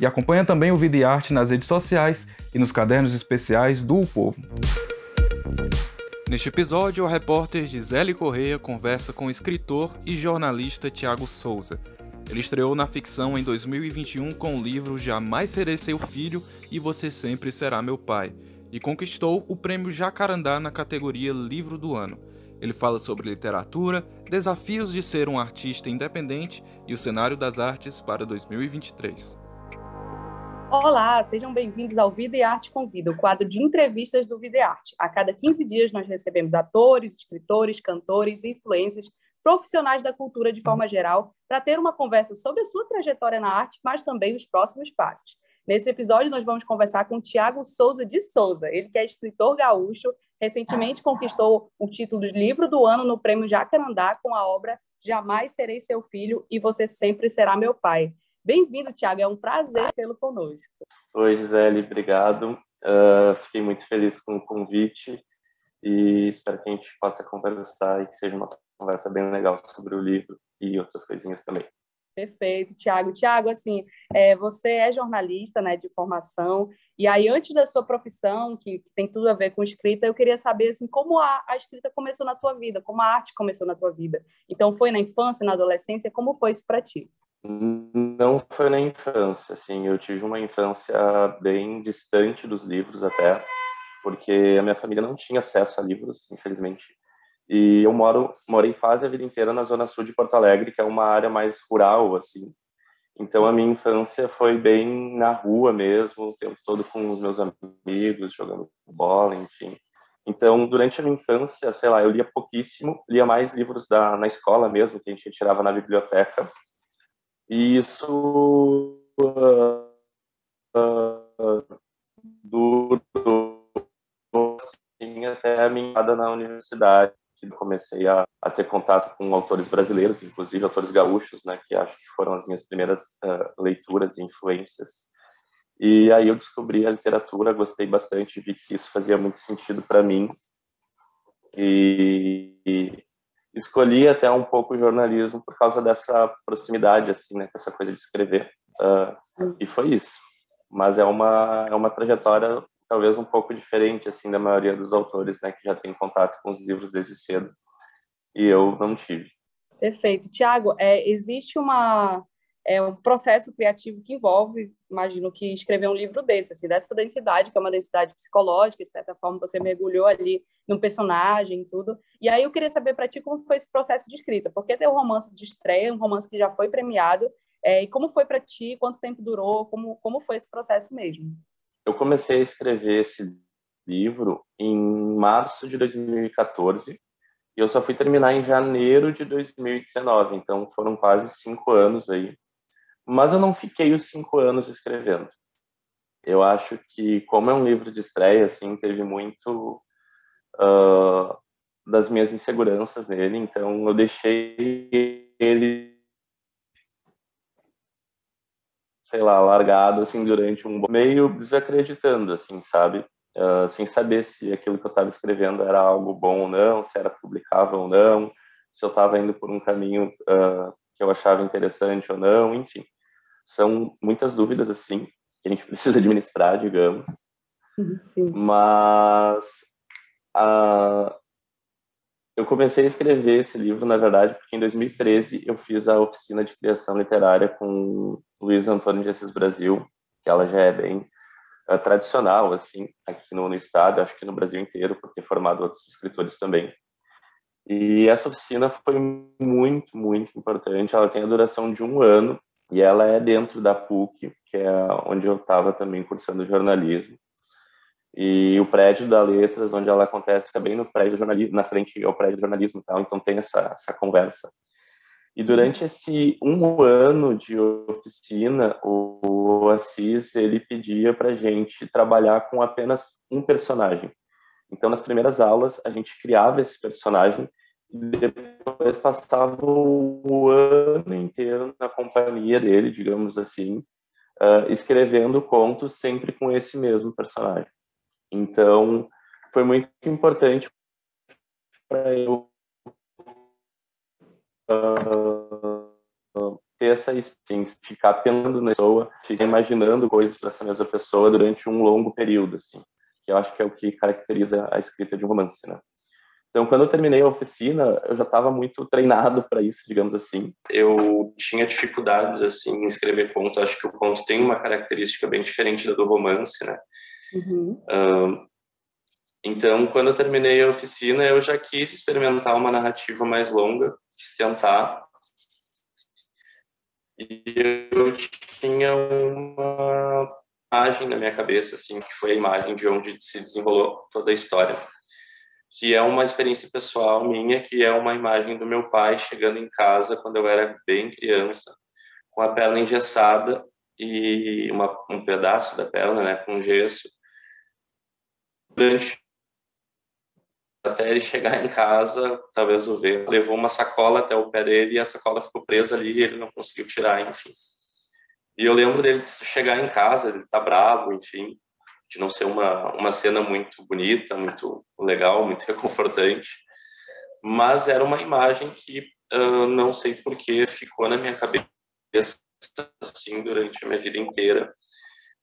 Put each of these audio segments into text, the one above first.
E acompanha também o Vida e Arte nas redes sociais e nos cadernos especiais do o Povo. Neste episódio, a repórter Gisele Correia conversa com o escritor e jornalista Tiago Souza. Ele estreou na ficção em 2021 com o livro Jamais Serei Seu Filho e Você Sempre Será Meu Pai, e conquistou o prêmio Jacarandá na categoria Livro do Ano. Ele fala sobre literatura, desafios de ser um artista independente e o cenário das artes para 2023. Olá, sejam bem-vindos ao Vida e Arte Convida, o quadro de entrevistas do Vida e Arte. A cada 15 dias nós recebemos atores, escritores, cantores, influências, profissionais da cultura de forma geral, para ter uma conversa sobre a sua trajetória na arte, mas também os próximos passos. Nesse episódio nós vamos conversar com Tiago Souza de Souza, ele que é escritor gaúcho, recentemente conquistou o título de livro do ano no Prêmio Jacarandá com a obra Jamais Serei Seu Filho e Você Sempre Será Meu Pai. Bem-vindo, Tiago. É um prazer tê-lo conosco. Oi, Gisele. Obrigado. Uh, fiquei muito feliz com o convite e espero que a gente possa conversar e que seja uma conversa bem legal sobre o livro e outras coisinhas também. Perfeito, Tiago. Tiago, assim, é, você é jornalista, né, de formação, e aí antes da sua profissão, que, que, tem tudo a ver com escrita, eu queria saber, assim, como a, a, escrita começou na tua vida, como a arte começou na tua vida. Então, foi na infância, na adolescência, como foi isso para ti? Não foi na infância, assim, eu tive uma infância bem distante dos livros até, porque a minha família não tinha acesso a livros, infelizmente. E eu moro, morei quase a vida inteira na zona sul de Porto Alegre, que é uma área mais rural, assim. Então a minha infância foi bem na rua mesmo, o tempo todo com os meus amigos, jogando bola, enfim. Então, durante a minha infância, sei lá, eu lia pouquíssimo, lia mais livros da, na escola mesmo, que a gente tirava na biblioteca, e isso uh, uh, durou assim, até a minha na universidade, que comecei a, a, ter contato com autores brasileiros, inclusive autores gaúchos, né, que acho que foram as minhas primeiras uh, leituras e influências. E aí eu descobri a literatura, gostei bastante, vi que isso fazia muito sentido para mim. E, escolhi até um pouco o jornalismo por causa dessa proximidade, assim, né, com essa coisa de escrever. Uh, e foi isso. Mas é uma é uma trajetória talvez um pouco diferente, assim, da maioria dos autores, né, que já tem contato com os livros desde cedo. E eu não tive. Perfeito. Tiago, é, existe uma é um processo criativo que envolve, imagino que escrever um livro desse, assim, dessa densidade, que é uma densidade psicológica, de certa forma você mergulhou ali num personagem e tudo. E aí eu queria saber para ti como foi esse processo de escrita, porque tem um romance de estreia, um romance que já foi premiado, é, e como foi para ti, quanto tempo durou, como, como foi esse processo mesmo? Eu comecei a escrever esse livro em março de 2014, e eu só fui terminar em janeiro de 2019, então foram quase cinco anos aí mas eu não fiquei os cinco anos escrevendo. Eu acho que, como é um livro de estreia, assim, teve muito uh, das minhas inseguranças nele, então eu deixei ele, sei lá, largado, assim, durante um meio desacreditando, assim, sabe? Uh, sem saber se aquilo que eu estava escrevendo era algo bom ou não, se era publicável ou não, se eu estava indo por um caminho uh, que eu achava interessante ou não, enfim são muitas dúvidas assim que a gente precisa administrar, digamos. Sim. Mas a, eu comecei a escrever esse livro, na verdade, porque em 2013 eu fiz a oficina de criação literária com Luiz Antônio de Assis Brasil, que ela já é bem uh, tradicional, assim, aqui no, no, estado, acho que no Brasil inteiro, por ter formado outros escritores também. E essa oficina foi muito, muito importante. Ela tem a duração de um ano e ela é dentro da PUC, que é onde eu estava também cursando jornalismo. E o prédio da Letras, onde ela acontece, é bem no prédio jornalismo, na frente ao prédio jornalismo, tal. Então tem essa essa conversa. E durante esse um ano de oficina, o Assis ele pedia para gente trabalhar com apenas um personagem. Então, nas primeiras aulas, a gente criava esse personagem e depois passava o ano inteiro na companhia dele, digamos assim, uh, escrevendo contos sempre com esse mesmo personagem. Então, foi muito importante para eu uh, ter essa experiência, ficar pensando na pessoa, ficar imaginando coisas para essa mesma pessoa durante um longo período, assim, que eu acho que é o que caracteriza a escrita de um romance, né? Então, quando eu terminei a oficina, eu já estava muito treinado para isso, digamos assim. Eu tinha dificuldades assim em escrever conto. Acho que o conto tem uma característica bem diferente da do romance, né? Uhum. então, quando eu terminei a oficina, eu já quis experimentar uma narrativa mais longa, quis tentar. E eu tinha uma imagem na minha cabeça, assim, que foi a imagem de onde se desenrolou toda a história que é uma experiência pessoal minha, que é uma imagem do meu pai chegando em casa quando eu era bem criança, com a perna engessada e uma, um pedaço da perna, né, com gesso. Durante até ele chegar em casa, talvez o ver, levou uma sacola até o pé dele e a sacola ficou presa ali e ele não conseguiu tirar, enfim. E eu lembro dele chegar em casa, ele tá bravo, enfim de não ser uma, uma cena muito bonita, muito legal, muito reconfortante, mas era uma imagem que uh, não sei por que ficou na minha cabeça assim durante a minha vida inteira.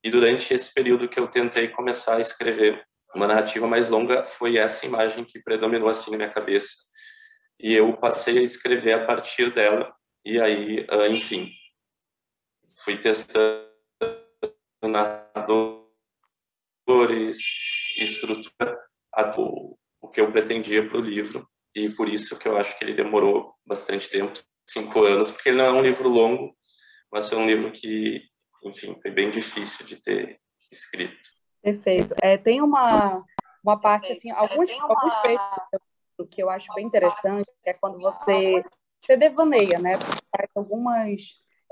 E durante esse período que eu tentei começar a escrever uma narrativa mais longa, foi essa imagem que predominou assim na minha cabeça. E eu passei a escrever a partir dela. E aí, uh, enfim, fui testando narrador cores, estrutura, o, o que eu pretendia para o livro. E por isso que eu acho que ele demorou bastante tempo, cinco anos, porque ele não é um livro longo, mas é um livro que, enfim, foi bem difícil de ter escrito. Perfeito. É, tem uma, uma parte, assim, alguns, uma... alguns trechos que eu acho bem interessante, que é quando você, você devaneia, né? Faz algumas,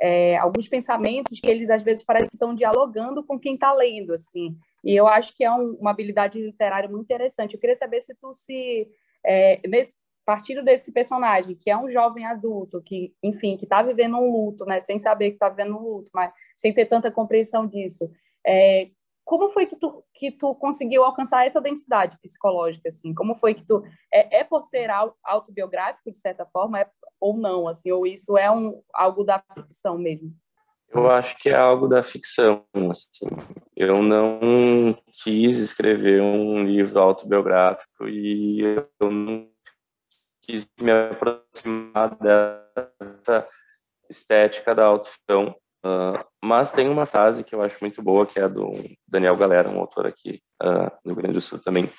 é, alguns pensamentos que eles, às vezes, parecem que estão dialogando com quem está lendo, assim. E eu acho que é um, uma habilidade literária muito interessante. Eu queria saber se tu se é, nesse partindo desse personagem que é um jovem adulto que, enfim, que está vivendo um luto, né, sem saber que está vivendo um luto, mas sem ter tanta compreensão disso. É, como foi que tu, que tu conseguiu alcançar essa densidade psicológica, assim? Como foi que tu... É, é por ser autobiográfico, de certa forma, é, ou não, assim? Ou isso é um, algo da ficção mesmo? Eu acho que é algo da ficção, assim. Eu não quis escrever um livro autobiográfico e eu não quis me aproximar dessa estética da autoficção. Uh, mas tem uma frase que eu acho muito boa, que é do Daniel Galera, um autor aqui uh, do Rio Grande do Sul também.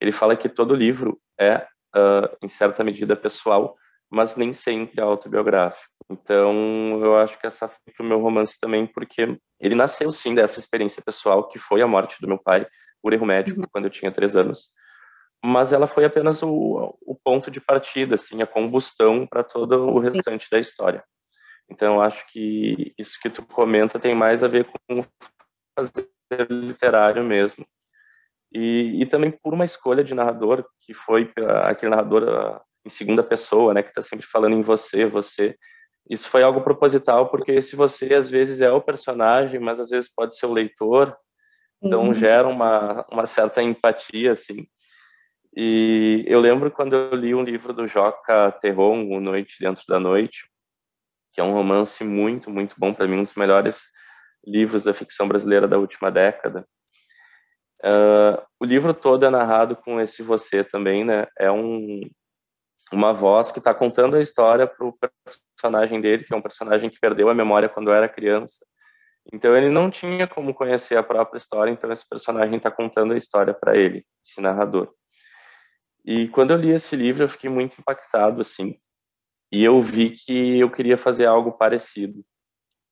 Ele fala que todo livro é, uh, em certa medida, pessoal, mas nem sempre autobiográfico. Então, eu acho que essa foi o meu romance também, porque ele nasceu sim dessa experiência pessoal, que foi a morte do meu pai por erro médico, uhum. quando eu tinha três anos. Mas ela foi apenas o, o ponto de partida, assim, a combustão para todo o restante da história. Então, eu acho que isso que tu comenta tem mais a ver com fazer literário mesmo. E, e também por uma escolha de narrador, que foi aquele narrador em segunda pessoa, né, que está sempre falando em você, você. Isso foi algo proposital, porque se você às vezes é o personagem, mas às vezes pode ser o leitor, então uhum. gera uma, uma certa empatia, assim. E eu lembro quando eu li um livro do Joca Terron, O Noite Dentro da Noite, que é um romance muito, muito bom para mim, um dos melhores livros da ficção brasileira da última década. Uh, o livro todo é narrado com esse você também, né? É um, uma voz que está contando a história para o personagem dele, que é um personagem que perdeu a memória quando era criança. Então ele não tinha como conhecer a própria história, então esse personagem está contando a história para ele, esse narrador. E quando eu li esse livro, eu fiquei muito impactado, assim. E eu vi que eu queria fazer algo parecido.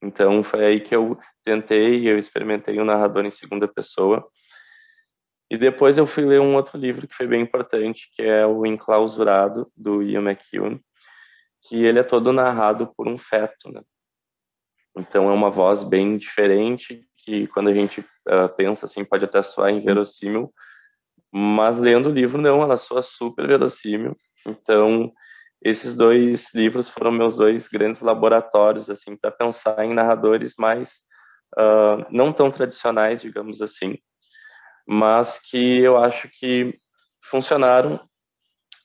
Então foi aí que eu tentei, eu experimentei o um narrador em segunda pessoa e depois eu fui ler um outro livro que foi bem importante, que é o Enclausurado, do Ian McEwan, que ele é todo narrado por um feto, né? Então é uma voz bem diferente que quando a gente uh, pensa assim pode até soar inverossímil, mas lendo o livro não, ela soa super verossímil. Então esses dois livros foram meus dois grandes laboratórios assim para pensar em narradores mais uh, não tão tradicionais, digamos assim, mas que eu acho que funcionaram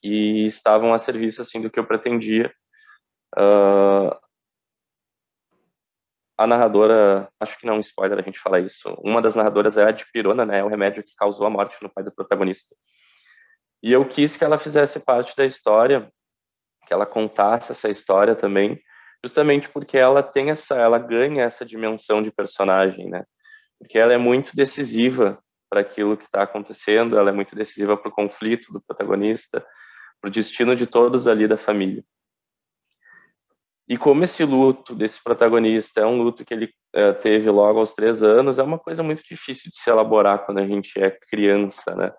e estavam a serviço assim do que eu pretendia. Uh, a narradora, acho que não é um spoiler a gente falar isso, uma das narradoras é a dipirona, né, é o remédio que causou a morte no pai do protagonista. E eu quis que ela fizesse parte da história, que ela contasse essa história também, justamente porque ela tem essa, ela ganha essa dimensão de personagem, né? Porque ela é muito decisiva para aquilo que está acontecendo, ela é muito decisiva para o conflito do protagonista, para o destino de todos ali da família. E como esse luto desse protagonista é um luto que ele uh, teve logo aos três anos, é uma coisa muito difícil de se elaborar quando a gente é criança, né?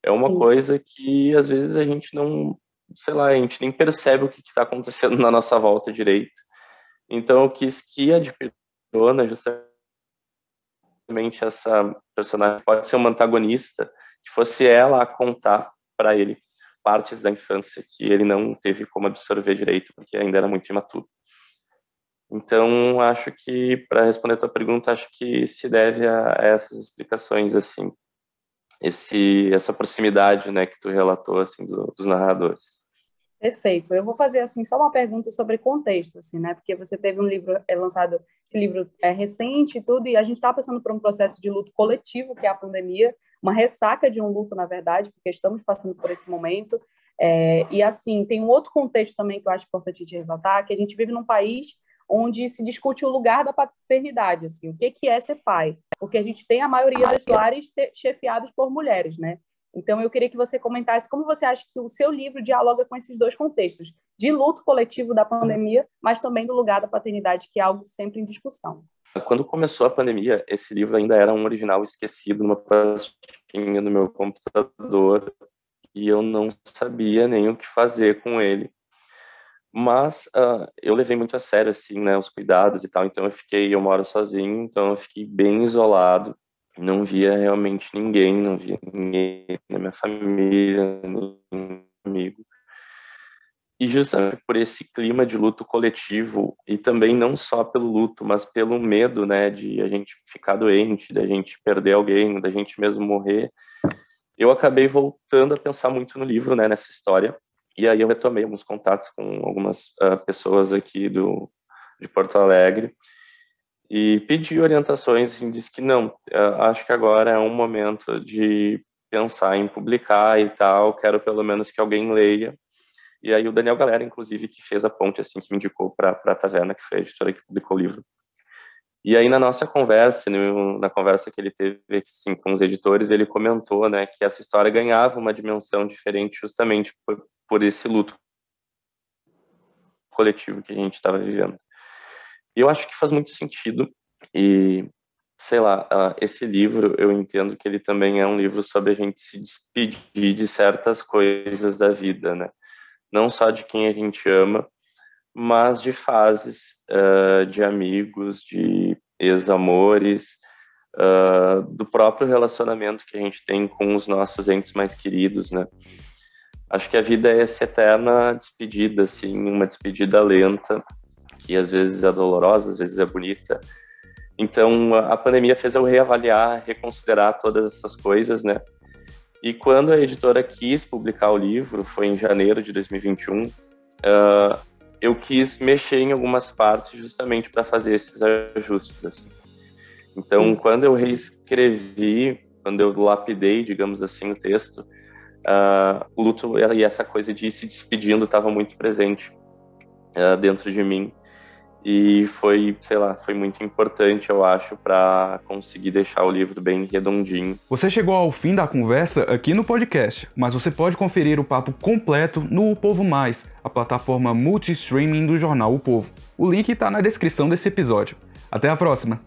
É uma Sim. coisa que às vezes a gente não, sei lá, a gente nem percebe o que está acontecendo na nossa volta direito. Então eu quis que a de Pirona, justamente essa personagem pode ser uma antagonista, que fosse ela a contar para ele partes da infância que ele não teve como absorver direito, porque ainda era muito imaturo. Então, acho que, para responder a tua pergunta, acho que se deve a, essas explicações, assim, esse, essa proximidade, né, que tu relatou, assim, do, dos narradores. Perfeito. Eu vou fazer assim só uma pergunta sobre contexto, assim, né? Porque você teve um livro é lançado, esse livro é recente e tudo, e a gente está passando por um processo de luto coletivo, que é a pandemia, uma ressaca de um luto, na verdade, porque estamos passando por esse momento. É, e assim, tem um outro contexto também que eu acho importante de ressaltar, que a gente vive num país onde se discute o lugar da paternidade, assim, o que que é ser pai, porque a gente tem a maioria dos lares chefiados por mulheres, né? Então, eu queria que você comentasse como você acha que o seu livro dialoga com esses dois contextos, de luto coletivo da pandemia, mas também do lugar da paternidade, que é algo sempre em discussão. Quando começou a pandemia, esse livro ainda era um original esquecido numa pastinha no meu computador e eu não sabia nem o que fazer com ele. Mas uh, eu levei muito a sério, assim, né, os cuidados e tal, então eu fiquei, eu moro sozinho, então eu fiquei bem isolado não via realmente ninguém, não via ninguém na minha família, nenhum amigo. E justamente por esse clima de luto coletivo, e também não só pelo luto, mas pelo medo, né, de a gente ficar doente, da gente perder alguém, da gente mesmo morrer, eu acabei voltando a pensar muito no livro, né, nessa história. E aí eu retomei alguns contatos com algumas uh, pessoas aqui do de Porto Alegre e pedi orientações e disse que não, acho que agora é um momento de pensar em publicar e tal, quero pelo menos que alguém leia. E aí o Daniel Galera, inclusive, que fez a ponte, assim, que me indicou para a Taverna, que foi a editora que publicou o livro. E aí na nossa conversa, no, na conversa que ele teve assim, com os editores, ele comentou, né, que essa história ganhava uma dimensão diferente justamente por, por esse luto coletivo que a gente estava vivendo. E eu acho que faz muito sentido e sei lá, esse livro eu entendo que ele também é um livro sobre a gente se despedir de certas coisas da vida, né? Não só de quem a gente ama, mas de fases, uh, de amigos, de ex-amores, uh, do próprio relacionamento que a gente tem com os nossos entes mais queridos, né? Acho que a vida é essa eterna despedida, assim, uma despedida lenta, que às vezes é dolorosa, às vezes é bonita. Então, a pandemia fez eu reavaliar, reconsiderar todas essas coisas, né? E quando a editora quis publicar o livro, foi em janeiro de 2021, uh, ah, eu quis mexer em algumas partes justamente para fazer esses ajustes. Assim. Então, quando eu reescrevi, quando eu lapidei, digamos assim, o texto, uh, o luto e essa coisa de ir se despedindo estava muito presente uh, dentro de mim e foi, sei lá, foi muito importante, eu acho, para conseguir deixar o livro bem redondinho. Você chegou ao fim da conversa aqui no podcast, mas você pode conferir o papo completo no O Povo Mais, a plataforma multi-streaming do jornal O Povo. O link está na descrição desse episódio. Até a próxima!